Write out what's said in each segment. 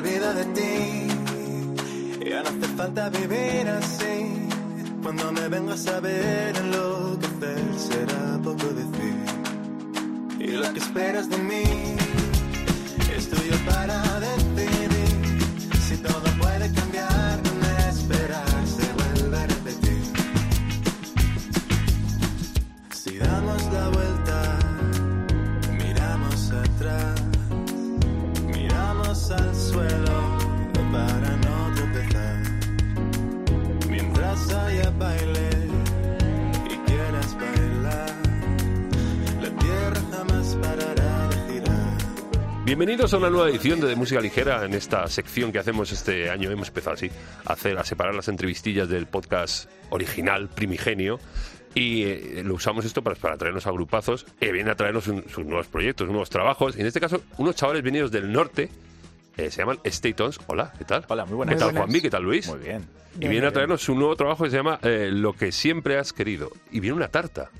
olvido de ti. Ya no hace falta vivir así. Cuando me vengo a saber enloquecer será poco decir. Y lo que esperas de mí es tuyo para Bienvenidos a una nueva edición de, De Música Ligera en esta sección que hacemos este año. Hemos empezado así a hacer, a separar las entrevistillas del podcast original, primigenio. Y eh, lo usamos esto para, para traernos a grupazos que vienen a traernos un- sus nuevos proyectos, nuevos trabajos. Y en este caso, unos chavales venidos del norte eh, se llaman Statons. Hola, ¿qué tal? Hola, muy ¿Qué buenas. tal, buenas. Juanvi? ¿Qué tal, Luis? Muy bien. Y vienen a traernos un nuevo trabajo que se llama eh, Lo que siempre has querido. Y viene una tarta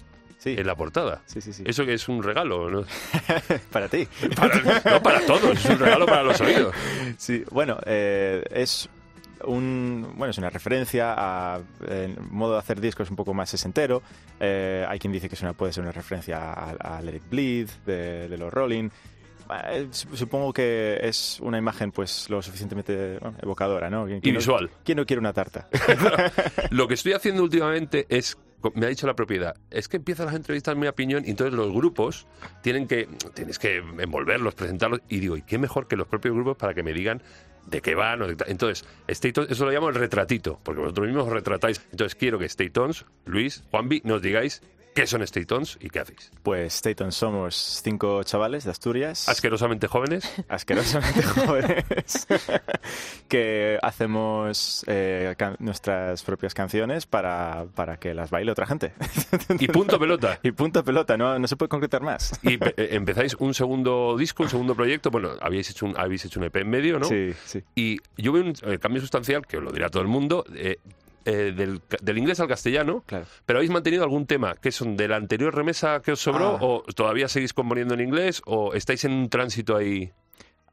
Sí, en la portada. sí, sí. sí. Eso que es un regalo, ¿no? Para ti. Para- no para todos, es un regalo para los oídos. Sí, bueno, eh, es un bueno es una referencia a el modo de hacer discos un poco más sesentero. Eh, hay quien dice que es una, puede ser una referencia a, a Let It Bleed de, de los Rolling. Eh, su- Supongo que es una imagen pues lo suficientemente bueno, evocadora, ¿no? ¿Quién- Y no- visual. ¿Quién no quiere una tarta? Lo que estoy haciendo últimamente es, me ha dicho la propiedad, es que empiezan las entrevistas en mi opinión y entonces los grupos tienen que, que envolverlos, presentarlos y digo, ¿y qué mejor que los propios grupos para que me digan de qué van? Entonces, Statons, eso lo llamo el retratito, porque vosotros mismos os retratáis. Entonces quiero que Statons, Luis, Juanvi, nos digáis qué son Statons y qué hacéis. Pues Staton somos cinco chavales de Asturias. Asquerosamente jóvenes, asquerosamente jóvenes que hacemos eh, nuestras propias canciones para, para que las baile otra gente. y punto pelota. y punto pelota, no, no se puede concretar más. Y eh, empezáis un segundo disco, un segundo proyecto. Bueno, habéis hecho un, habéis hecho un EP en medio, ¿no? Sí, sí. Y yo veo un eh, cambio sustancial, que os lo dirá todo el mundo, eh, eh, del, inglés al castellano, Claro. pero habéis mantenido algún tema que son de la anterior remesa que os sobró, Ah. o todavía seguís componiendo en inglés, o estáis en un tránsito ahí.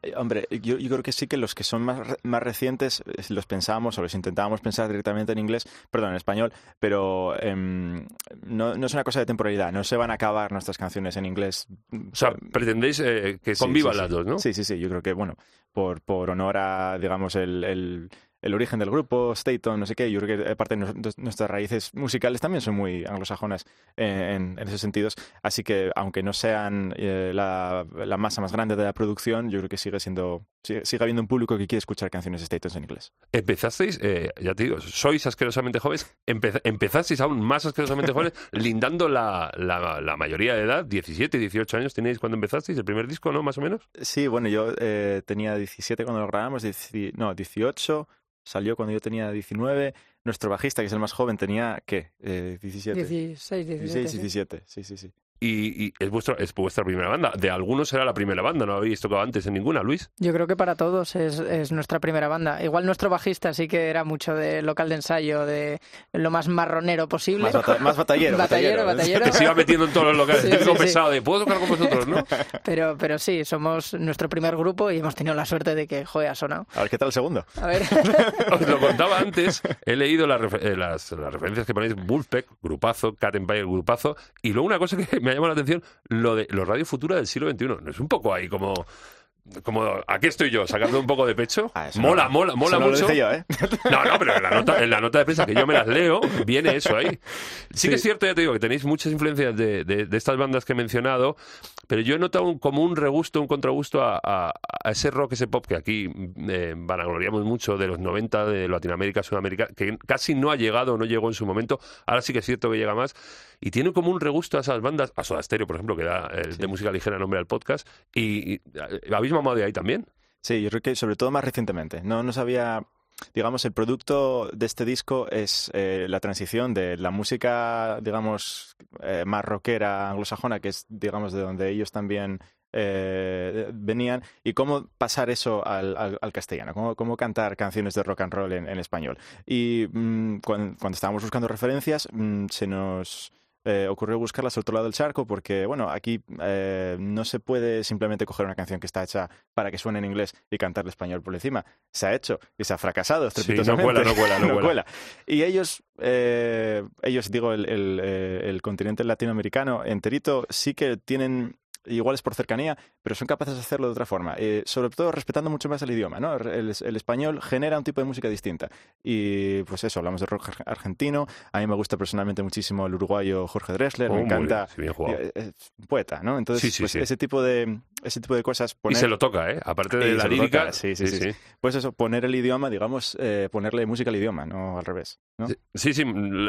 Eh, Hombre, yo, yo creo que sí que los que son más, re- más recientes eh, los pensábamos o los intentábamos pensar directamente en inglés, perdón, en español, pero em, no, no es una cosa de temporalidad, no se van a acabar nuestras canciones en inglés. O sea, pretendéis eh, que Sí, convivan sí, las sí. dos, ¿no? Sí, sí, sí. Yo creo que, bueno, por, por honor a, digamos, el, el, el origen del grupo, Staton, no sé qué, yo creo que aparte nos- nuestras raíces musicales también son muy anglosajonas eh, en, en esos sentidos. Así que, aunque no sean eh, la, la masa más grande de la producción, yo creo que sigue siendo, sigue, sigue habiendo un público que quiere escuchar canciones Statons en inglés. Empezasteis, eh, ya te digo, sois asquerosamente jóvenes, empeza- empezasteis aún más asquerosamente jóvenes, lindando la, la, la mayoría de edad, 17, 18 años teníais cuando empezasteis, el primer disco, ¿no? Más o menos. Sí, bueno, yo eh, tenía 17 cuando lo grabamos, no, 18, salió cuando yo tenía 19. Nuestro bajista, que es el más joven, tenía, ¿qué? Eh, 17. 16, 17. 16, sí. 17, sí, sí, sí. Y, y es, vuestra, es vuestra primera banda. De algunos será la primera banda, no habéis tocado antes en ninguna, Luis. Yo creo que para todos es, es nuestra primera banda. Igual nuestro bajista sí que era mucho de local de ensayo, de lo más marronero posible. Más, bata- más batallero. Batallero, batallero. Que se iba metiendo en todos los locales. Sí, sí, sí. pesado de, ¿puedo tocar con vosotros, no? Pero, pero sí, somos nuestro primer grupo y hemos tenido la suerte de que, joder, ha sonado. A ver, ¿qué tal el segundo? A ver. Os lo contaba antes, he leído las, refer- eh, las, las referencias que ponéis, Wolfpack, grupazo, Cat Empire, grupazo, y luego una cosa que me ha llamado la atención, lo de los Radio Futura del siglo XXI. ¿No es un poco ahí como... Como aquí estoy yo, sacando un poco de pecho. Ah, mola, no- mola, mola mucho. Yo, ¿eh? No, no, pero en la, nota, en la nota de prensa que yo me las leo, viene eso ahí. Sí, que es cierto, ya te digo, que tenéis muchas influencias de, de- de estas bandas que he mencionado, pero yo he notado un- como un regusto, un contragusto a, a- a ese rock, ese pop que aquí eh, vanagloriamos mucho de los 90 de Latinoamérica, Sudamérica, que casi no ha llegado, no llegó en su momento. Ahora sí que es cierto que llega más. Y tiene como un regusto a esas bandas, a Soda Stereo, por ejemplo, que da eh, de música ligera nombre al podcast. Y, y, eh, ¿habéis mamado de ahí también? Sí, yo creo que sobre todo más recientemente. No, no sabía. Digamos, el producto de este disco es eh, la transición de la música, digamos, eh, más rockera anglosajona, que es, digamos, de donde ellos también eh, venían y cómo pasar eso al, castellano, cómo, cómo, cantar canciones de rock and roll en, en español. Y mmm, cuando, cuando, estábamos buscando referencias, mmm, se nos eh, ocurrió buscarlas al otro lado del charco porque, bueno, aquí eh, no se puede simplemente coger una canción que está hecha para que suene en inglés y cantarle español por encima. Se ha hecho y se ha fracasado sí, no cuela, no cuela, no, no cuela. cuela. Y ellos, eh, ellos digo, el, el, el continente latinoamericano enterito, sí que tienen igual es por cercanía, pero son capaces de hacerlo de otra forma. Eh, sobre todo respetando mucho más el idioma, ¿no? El, el, español genera un tipo de música distinta. Y pues eso, hablamos de rock argentino. A mí me gusta personalmente muchísimo el uruguayo Jorge Dressler, Oh, me encanta. bien, bien. Eh, eh, poeta, ¿no? Entonces, Sí, sí, pues sí. ese tipo de ese tipo de cosas Y poner se lo toca, ¿eh? Aparte de Y la lírica. toca, sí, sí, sí. pues eso, poner el idioma, digamos, eh, ponerle música al idioma, no al revés, ¿no? Sí, sí,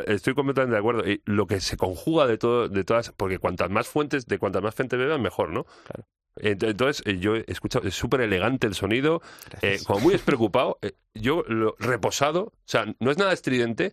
estoy completamente de acuerdo. Y lo que se conjuga de todo, de todas, porque cuantas más fuentes, de cuantas más gente beban, mejor, ¿no? Claro. Ent- Entonces, eh, yo he escuchado, es súper elegante el sonido, eh, como muy despreocupado, eh, yo lo, reposado, o sea, no es nada estridente,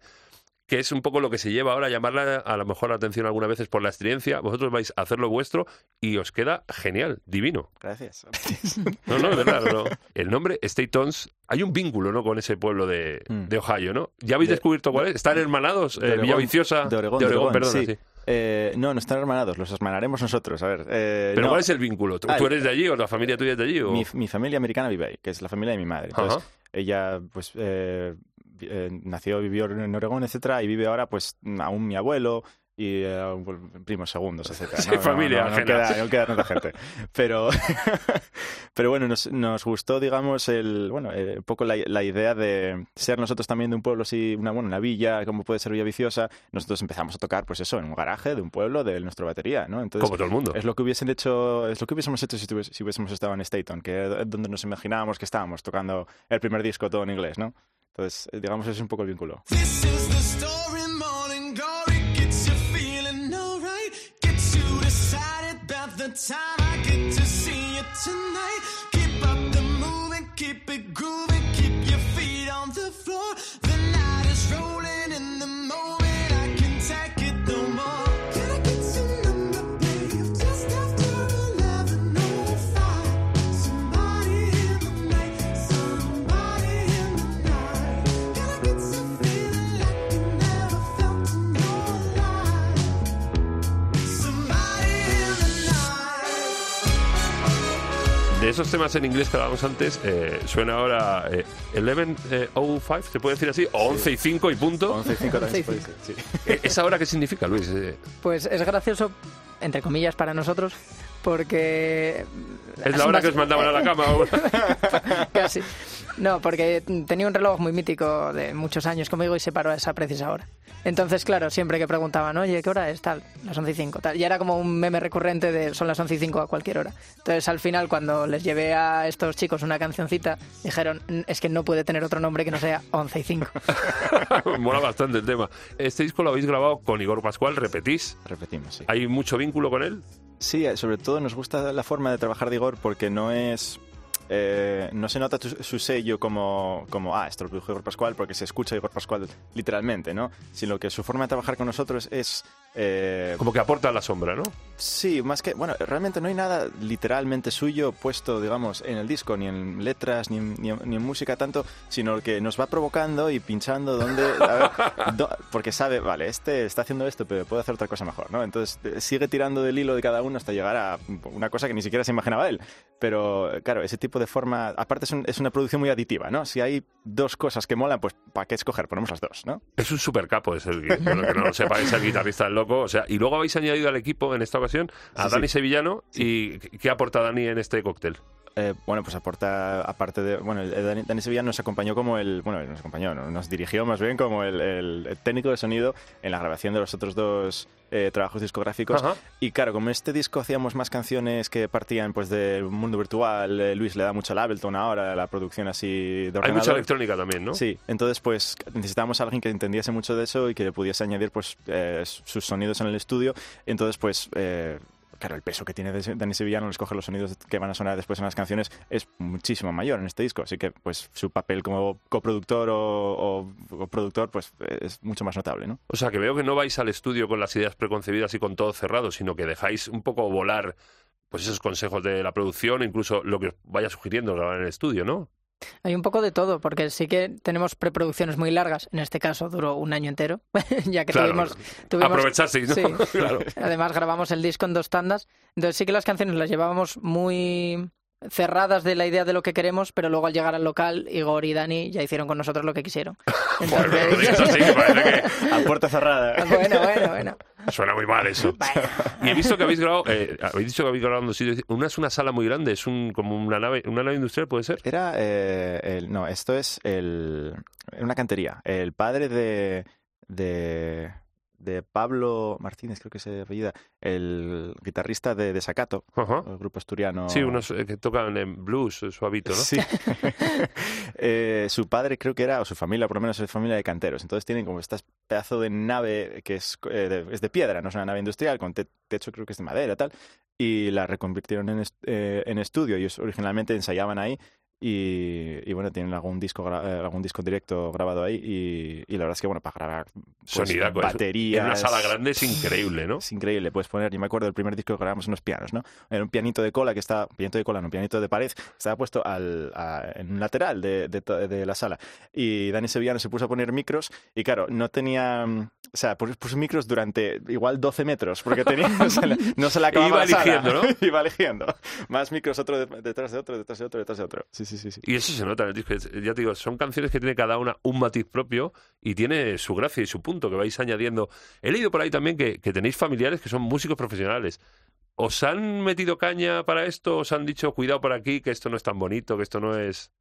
que es un poco lo que se lleva ahora a llamarla a lo mejor la atención algunas veces por la estridencia, vosotros vais a hacer lo vuestro y os queda genial, divino. Gracias. No, no, de verdad, no. El nombre State Tons, hay un vínculo, ¿no? Con ese pueblo de, Mm. de Ohio, ¿no? ¿Ya habéis De- descubierto cuál es? ¿Están hermanados? Eh, Villaviciosa. de Oregón, de Oregón, sí. sí. Eh, no, no están hermanados, los hermanaremos nosotros. A ver, eh, Pero no, ¿cuál es el vínculo? ¿Tú, Ah, tú eres de allí o la familia tuya es de allí? O... mi, mi familia americana vive ahí, que es la familia de mi madre. Entonces, ella pues eh, eh, nació, vivió en Oregón, etcétera, y vive ahora pues aún mi abuelo y eh, un- primos segundos, etcétera. Sí, familia no, no, ajena. queda, no queda tanta gente. Pero, pero bueno, nos, nos gustó, digamos, el bueno, eh, un poco la, la idea de ser nosotros también de un pueblo así, una bueno, una villa, como puede ser Villaviciosa. Nosotros empezamos a tocar, pues eso, en un garaje de un pueblo de nuestra batería, ¿no? Entonces, Como todo el mundo. es lo que hubiesen hecho, es lo que hubiésemos hecho si, tuvies- si hubiésemos estado en Staton, que es donde nos imaginábamos que estábamos tocando el primer disco todo en inglés, ¿no? Entonces, eh, digamos, ese es un poco el vínculo. Time I get to see you tonight. Keep up the moving, keep it grooving, esos temas en inglés que hablábamos antes, eh, suena ahora eh, 11.05, ¿se puede decir así? O 11 y 5 y punto. 11 y 5 también se 11 y puede decir, sí. Eh, ¿Esa hora qué significa, Luis? Eh, Pues es gracioso, entre comillas, para nosotros, porque... ¿Es la hora que os mandaban a la cama? Casi. No, porque tenía un reloj muy mítico de muchos años conmigo y se paró a esa precisa hora. Entonces, claro, siempre que preguntaban, oye, ¿qué hora es? Tal, las 11 y 5, tal. Y era como un meme recurrente de son las 11 y 5 a cualquier hora. Entonces, al final, cuando les llevé a estos chicos una cancioncita, dijeron, "Mm, es que no puede tener otro nombre que no sea 11 y 5. Mola bastante el tema. Este disco lo habéis grabado con Igor Pascual, repetís. Repetimos, sí. ¿Hay mucho vínculo con él? Sí, eh, sobre todo nos gusta la forma de trabajar de Igor porque no es... eh, no se nota su sello como, como, ah, esto lo produjo Igor Pascual porque se escucha Igor Pascual literalmente, ¿no? Sino que su forma de trabajar con nosotros es... eh, Como que aporta la sombra, ¿no? Sí, más que, bueno, realmente no hay nada literalmente suyo puesto, digamos, en el disco, ni en letras, ni en, ni en- ni en música tanto, sino que nos va provocando y pinchando donde, a ver, do- porque sabe, vale, este está haciendo esto, pero puede hacer otra cosa mejor, ¿no? Entonces eh, sigue tirando del hilo de cada uno hasta llegar a una cosa que ni siquiera se imaginaba él. Pero, claro, ese tipo de forma, aparte es, un- es una producción muy aditiva, ¿no? Si hay dos cosas que molan, pues ¿para qué escoger? Ponemos las dos, ¿no? Es un super capo, es el que no lo sepa, es el guitarrista del loco. O sea, y luego habéis añadido al equipo en esta ocasión a Sí, Dani sí. Sevillano. ¿Y qué aporta Dani en este cóctel? Eh, bueno, pues aporta, aparte de. Bueno, Dani, Dani Sevilla nos acompañó como el. Bueno, nos acompañó, no, nos dirigió más bien como el, técnico de sonido en la grabación de los otros dos eh, trabajos discográficos. Ajá. Y claro, como en este disco hacíamos más canciones que partían pues del mundo virtual, eh, Luis le da mucho al Ableton ahora, la producción así de Hay ordenador. mucha electrónica también, ¿no? Sí, entonces pues necesitábamos a alguien que entendiese mucho de eso y que le pudiese añadir pues sus sonidos en el estudio. Entonces pues claro, el peso que tiene Dani Sevillano al escoger los sonidos que van a sonar después en las canciones es muchísimo mayor en este disco. Así que pues su papel como coproductor o, o- o productor pues es mucho más notable, ¿no? O sea, que veo que no vais al estudio con las ideas preconcebidas y con todo cerrado, sino que dejáis un poco volar pues esos consejos de la producción, incluso lo que os vaya sugiriendo grabar en el estudio, ¿no? Hay un poco de todo, porque sí que tenemos preproducciones muy largas. En este caso duró un año entero, ya que Claro, tuvimos, tuvimos- aprovecharse, ¿no? Sí. claro. Además grabamos el disco en dos tandas. Entonces sí que las canciones las llevábamos muy cerradas de la idea de lo que queremos, pero luego al llegar al local, Igor y Dani ya hicieron con nosotros lo que quisieron. Que A puerta cerrada. bueno, bueno, bueno. suena muy mal eso. Y he visto que habéis grabado, eh, habéis dicho que habéis grabado en dos sitios. Una es una sala muy grande, es un como una nave, una nave industrial, ¿puede ser? Era, eh, el, no, esto es el, una cantería. El padre de, de, de Pablo Martínez, creo que se apellida, el guitarrista de Desacato, el grupo asturiano. Sí, unos eh, que tocan en blues, eh, suavito, ¿no? Sí. Eh, su padre creo que era, o su familia, por lo menos es familia de canteros. Entonces tienen como este pedazo de nave que es, eh, de, es de piedra, no es una nave industrial, con te- techo creo que es de madera tal. Y la reconvirtieron en, est- eh, en estudio. Ellos originalmente ensayaban ahí. Y, y bueno, tienen algún disco, eh, algún disco directo grabado ahí. Y, y la verdad es que, bueno, para grabar pues, Sonidaco, es- baterías. En una sala grande es increíble, ¿no? Es increíble, puedes poner, yo me acuerdo del primer disco que grabamos unos pianos, ¿no? Era un pianito de cola que estaba, pianito de cola, no, pianito de pared, estaba puesto al, a- en un lateral de, de de la sala. Y Dani Sevillano se puso a poner micros y claro, no tenía, mm, o sea, pus- puso micros durante igual 12 metros, porque tenía, o sea, no se le acababa Iba la sala. eligiendo, ¿no? Iba eligiendo. Más micros, otro de- detrás de otro, detrás de otro, detrás de otro. Sí, sí, sí. sí. Y eso se nota en el disco. Ya te digo, son canciones que tiene cada una un matiz propio y tiene su gracia y su punto que vais añadiendo. He leído por ahí también que, que tenéis familiares que son músicos profesionales. ¿Os han metido caña para esto? ¿Os han dicho cuidado por aquí, que esto no es tan bonito, que esto no es...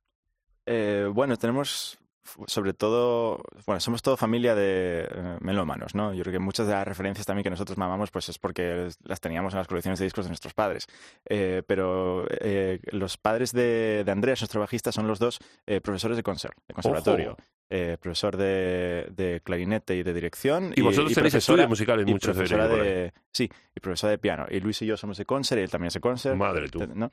Eh, bueno, tenemos sobre todo, bueno, somos todo familia de eh, melómanos, ¿no? Yo creo que muchas de las referencias también que nosotros mamamos, pues es porque las teníamos en las colecciones de discos de nuestros padres. Eh, pero eh, los padres de, de Andreas, nuestro bajista, son los dos profesores de concert, de conservatorio. Profesor de, de clarinete y de dirección. Y vosotros tenéis profesora- estudios musicales y muchos de, sí, y profesora de piano. Y Luis y yo somos de concert, y él también es de concert. Madre tú. ¿no?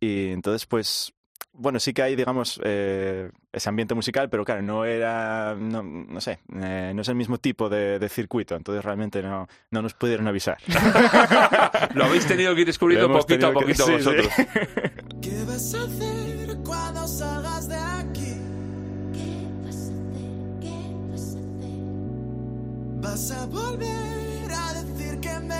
Y entonces, pues, bueno, sí que hay, digamos, eh, ese ambiente musical, pero claro, no era, no, no sé, eh, no es el mismo tipo de, de circuito, entonces realmente no, no nos pudieron avisar. Lo habéis tenido que ir descubriendo poquito a tenido que- poquito sí, sí. vosotros. ¿Qué vas a hacer cuando salgas de aquí? ¿Qué vas a hacer? ¿Qué vas a hacer? Vas a volver a decir que me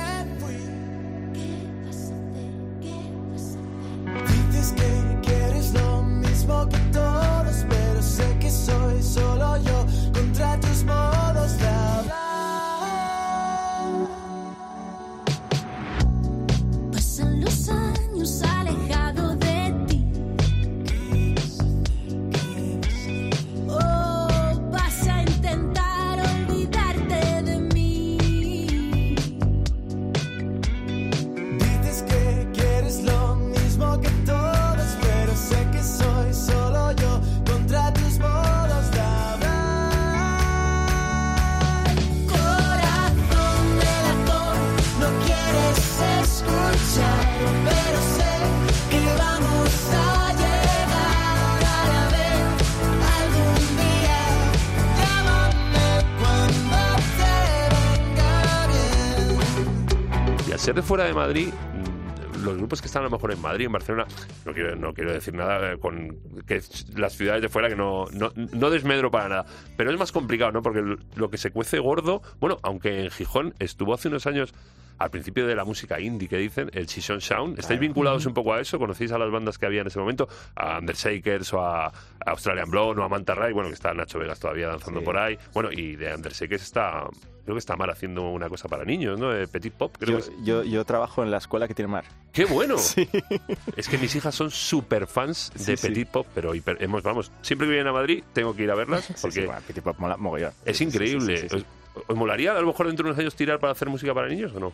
fuera de Madrid, mm, los grupos que están a lo mejor en Madrid, en Barcelona, no quiero, no quiero decir nada eh, con que las ciudades de fuera que no, no, no desmedro para nada, pero es más complicado, ¿no? Porque lo que se cuece gordo, bueno, aunque en Gijón estuvo hace unos años al principio de la música indie que dicen, el Season Sound, ¿estáis vinculados un poco a eso? ¿Conocéis a las bandas que había en ese momento? A Undershakers o a, Australian Blonde o a Manta Ray, bueno, que está Nacho Vegas todavía danzando Sí. por ahí, bueno, y de Undershakers está, creo que está Mar haciendo una cosa para niños, ¿no? De Petit Pop, creo Yo, que es. yo, yo trabajo en la escuela que tiene mar. ¡Qué bueno! Es que mis hijas son súper fans de Sí, sí. Petit Pop, pero hiper- hemos, vamos, siempre que vienen a Madrid tengo que ir a verlas Sí, porque sí, bueno, Petit Pop mola mogollón. es Sí, sí, sí, sí, increíble. Sí, sí. ¿Os, os molaría a lo mejor dentro de unos años tirar para hacer música para niños o no?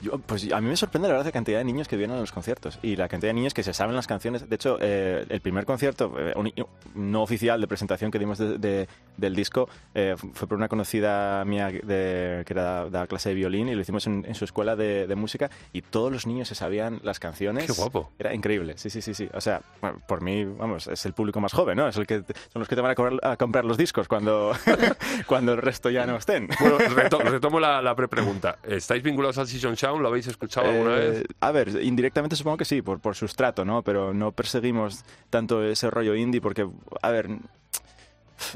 Yo, pues a mí me sorprende la verdad la cantidad de niños que vienen a los conciertos y la cantidad de niños que se saben las canciones. De hecho, eh, el primer concierto eh, un- no oficial de presentación que dimos de- de- del disco eh, fue por una conocida mía de, que era da clase de violín y lo hicimos en, en su escuela de, música y todos los niños se sabían las canciones. Qué guapo. Era increíble, sí, sí, sí, sí. O sea, bueno, por mí, vamos, es el público más joven, ¿no? Es el que son los que te van a, cobrar- a comprar los discos cuando, cuando el resto ya no estén. Bueno, reto- retomo la, la prepregunta. ¿Estáis vinculados al Season Sound? Lo habéis escuchado alguna Eh, vez? A ver, indirectamente supongo que sí, por, por sustrato, ¿no? Pero no perseguimos tanto ese rollo indie porque, a ver,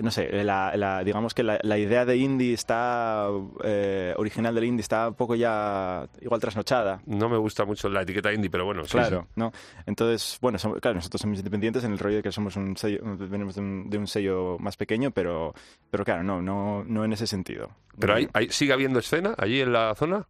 no sé, la, la- digamos que la, la idea de indie está, eh, original del indie está un poco ya igual trasnochada. No me gusta mucho la etiqueta indie, pero bueno, sí, Claro, ¿no? Entonces, bueno, somos- claro, nosotros somos independientes en el rollo de que somos un sello, venimos de un, de un sello más pequeño, pero, pero claro, no, no, no en ese sentido. sí. Pero hay, hay- ¿sigue habiendo escena allí en la zona?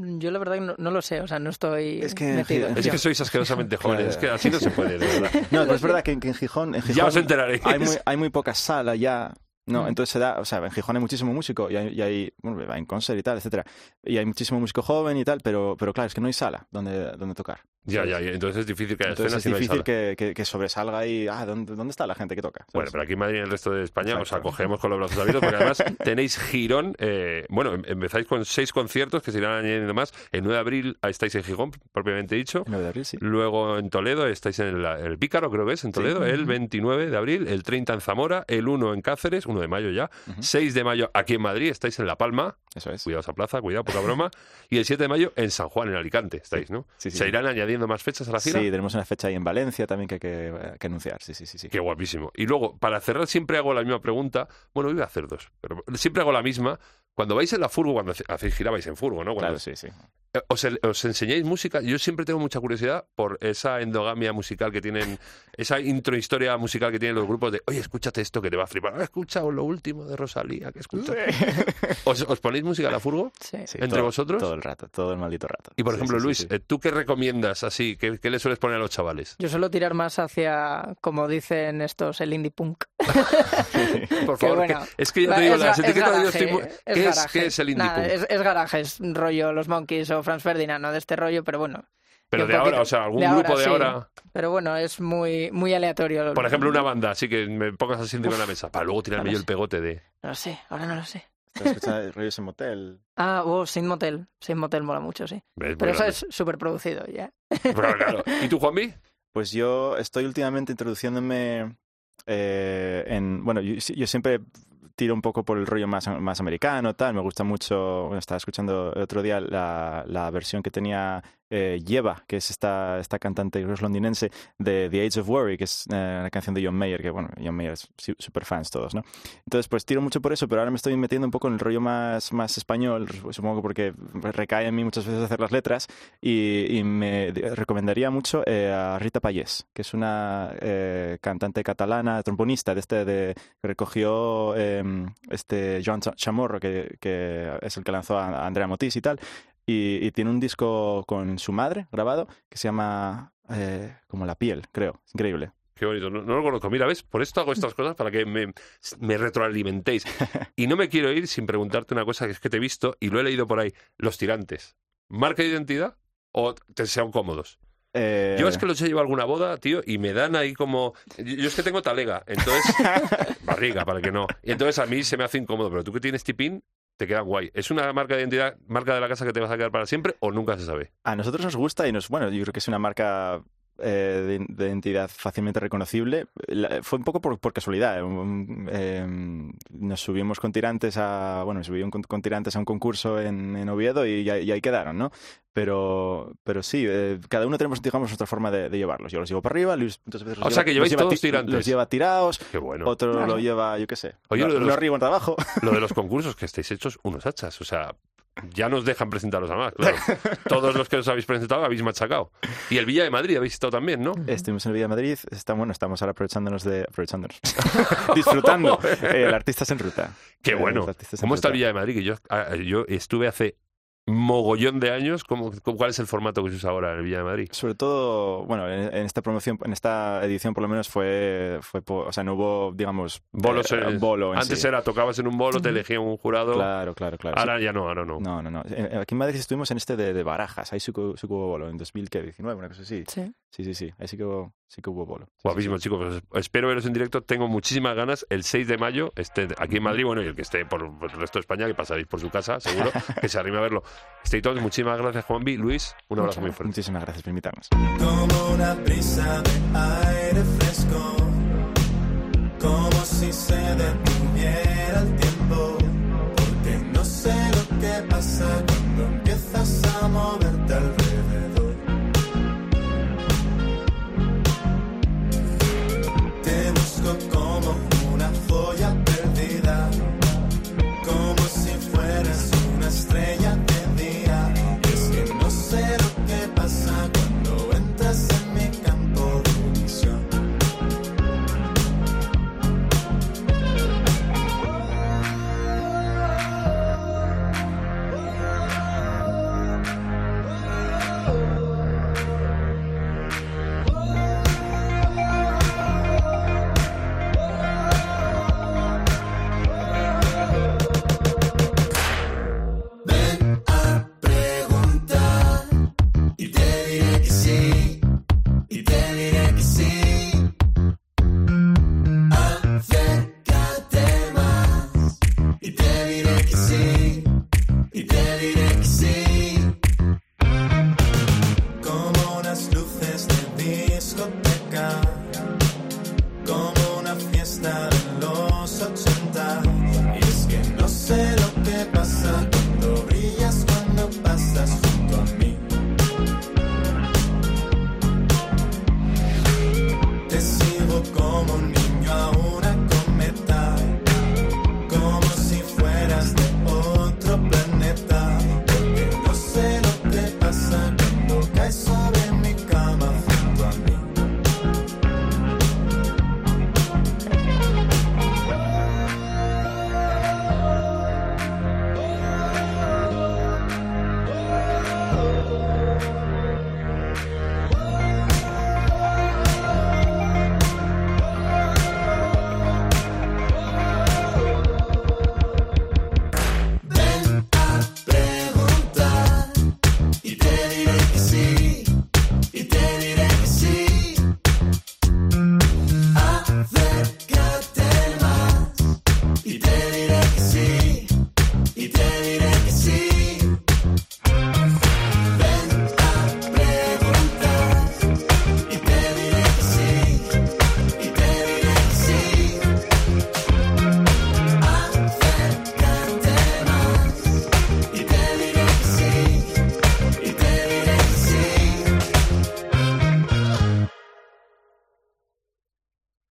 Yo la verdad que no, no lo sé, o sea, no estoy Es que- metido. es que sois asquerosamente jóvenes, es que así no se puede, de verdad. No, pero es verdad que, en- que en Gijón, en Ya Gijón os enteraréis. hay muy, hay muy poca sala ya. No, Mm. entonces se da, o sea, en Gijón hay muchísimo músico y hay, y hay bueno, va en concert y tal, etcétera. Y hay muchísimo músico joven y tal, pero, pero claro, es que no hay sala donde, donde tocar. Ya, ya, ya. Entonces es difícil que haya Entonces escena es si no hay difícil sala. que, que- que sobresalga y, ah, ¿dónde, ¿dónde está la gente que toca? Bueno, pero aquí en Madrid y en el resto de España os Exacto. acogemos con los brazos abiertos porque además tenéis girón. eh, bueno, em- empezáis con seis conciertos que se irán añadiendo más. El 9 de abril estáis en Gijón, propiamente dicho. El 9 de abril, sí. Luego en Toledo estáis en el, el Pícaro, creo que es, en Toledo, el 29 de abril, el 30 en Zamora, el 1 en Cáceres, 1 de mayo ya, 6 de mayo aquí en Madrid, estáis en La Palma, Eso es. cuidado esa plaza, cuidado, poca broma, y el 7 de mayo en San Juan, en Alicante, estáis, ¿no? Sí, sí, ¿Se sí. irán añadiendo más fechas a la gira? Sí, tenemos una fecha ahí en Valencia también que hay que, que anunciar. Sí, sí, sí. sí. Qué guapísimo. Y luego, para cerrar, siempre hago la misma pregunta. Bueno, iba a hacer dos, pero siempre hago la misma. Cuando vais en la furgo, cuando hacéis gira, vais en furgo, ¿no? Cuando Claro, sí, sí. Eh, ¿Os, enseñáis música? Yo siempre tengo mucha curiosidad por esa endogamia musical que tienen, esa introhistoria musical que tienen los grupos de, oye, escúchate esto que te va a flipar. ¿Has escuchado lo último de Rosalía? que escuchas? ¿Os, os ponéis música a la furgo? Sí. Sí, ¿Entre todo- vosotros? Todo el rato, todo el maldito rato. Y por Sí, ejemplo, sí, Luis, sí. eh, ¿tú qué recomiendas así? ¿Qué, qué le sueles poner a los chavales? Yo suelo tirar más hacia, como dicen estos, el indie punk. Por Que favor, bueno, que- es que ya va- te digo, es las etiquetas de yo estoy muy- es ¿Qué, es, garaje. ¿Qué es el indie Nada, punk? Es, es garajes, rollo los Monkeys o Franz Ferdinand, ¿no? De este rollo, pero bueno. Pero de ahora, o sea, algún de ahora, grupo de sí. ahora. Pero bueno, es muy, muy aleatorio. Por ejemplo, una banda, así que me pongas así encima de la mesa, para luego tirarme no yo el pegote de... No lo sé, ahora no lo sé. Estás escuchando rollos en motel. Ah, oh, Sin Motel. Sin Motel mola mucho, sí. Pero eso grande. es súper producido ya. Claro, claro. ¿Y tú, Juanmi? Pues yo estoy últimamente introduciéndome eh, en... Bueno, yo, yo siempre tiro un poco por el rollo más, más americano, tal. Me gusta mucho... Bueno, estaba escuchando el otro día la, la versión que tenía eh, Yeva, que es esta, esta cantante londinense, de The Age of Worry, que es eh, una canción de John Mayer, que bueno, John Mayer es su- super fans todos, ¿no? Entonces, pues tiro mucho por eso, pero ahora me estoy metiendo un poco en el rollo más, más español, supongo porque recae en mí muchas veces hacer las letras, y, me recomendaría mucho eh, a Rita Payés, que es una eh, cantante catalana, trombonista, de este de, que recogió eh, este Joan Cha- Chamorro, que, que es el que lanzó a Andrea Motis y tal, y, y tiene un disco con su madre grabado que se llama eh, como La piel, creo, es increíble. Qué bonito, no, no lo conozco. Mira, ¿ves? Por esto hago estas cosas para que me, me retroalimentéis. Y no me quiero ir sin preguntarte una cosa que es que te he visto y lo he leído por ahí. Los tirantes. ¿Marca de identidad o te sean cómodos? Eh, Yo es que los he llevado a alguna boda, tío, y me dan ahí como... Yo yo es que tengo talega, entonces... barriga, para que no. Y entonces a mí se me hace incómodo, pero tú que tienes tipín, te quedan guay. ¿Es una marca de identidad, marca de la casa que te vas a quedar para siempre o nunca se sabe? A nosotros nos gusta y nos, bueno, yo creo que es una marca eh, de, de identidad fácilmente reconocible. La- fue un poco por, por casualidad. Eh, nos subimos con tirantes a, bueno, me subí con, con tirantes a un concurso en, en Oviedo y, y ahí quedaron, ¿no? Pero, pero sí, eh, cada uno tenemos, digamos, nuestra forma de, de llevarlos. Yo los llevo para arriba, Luis muchas veces los O sea, lleva- que los lleváis todos ti- tirantes. Los lleva tirados, Qué bueno. otro Claro. lo lleva, yo qué sé, Oye, uno, lo de uno los- arriba, otro abajo. Lo de los concursos, que estáis hechos unos hachas. O sea, ya nos dejan presentaros a más, claro. Todos los que os habéis presentado habéis machacado. Y el Villa de Madrid habéis estado también, ¿no? Estuvimos en el Villa de Madrid, está, bueno, estamos ahora aprovechándonos de... aprovechándonos. disfrutando eh, el Artistas en Ruta. Qué Eh, bueno. ¿Cómo está el. Villa de Madrid? Que yo, ah, yo estuve hace mogollón de años. ¿Cómo, cómo- cuál es el formato que se usa ahora en el Villa de Madrid? Sobre todo, bueno, en, en esta promoción, en esta edición por lo menos fue, fue po- o sea, no hubo, digamos, Bolos eh, en- bolo en Antes sí. era, tocabas en un bolo, te elegía un jurado. Claro, claro, claro. Ahora ya no, ahora no. No, no, no. Aquí en Madrid estuvimos en este de, de Barajas, ahí sí que hubo bolo, en 2019, una cosa así. Sí. Sí, sí, sí, ahí sí que hubo, sí que hubo bolo. Sí, sí, Guapísimo, sí. chicos. Pues espero veros en directo. Tengo muchísimas ganas. El 6 de mayo, esté aquí en Madrid, bueno, y el que esté por, el resto de España, que pasaréis por su casa, seguro, que se arrime a verlo. Estéis todos. Muchísimas gracias, Juanvi. Luis, un abrazo Muchas muy fuerte. Muchísimas gracias por invitarnos. como una brisa de aire fresco, como si se detuviera el tiempo, porque no sé lo que pasa cuando empiezas a